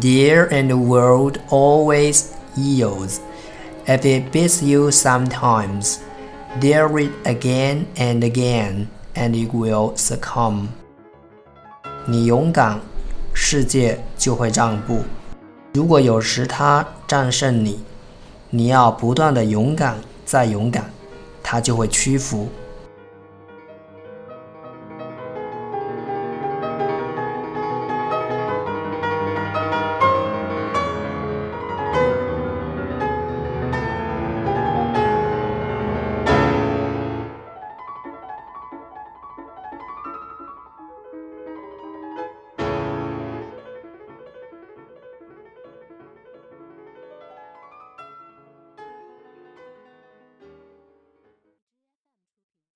There and the world always yields. If it beats you sometimes, dare it again and again, and it will succumb. 你勇敢，世界就会让步。如果有时它战胜你，你要不断的勇敢再勇敢，它就会屈服。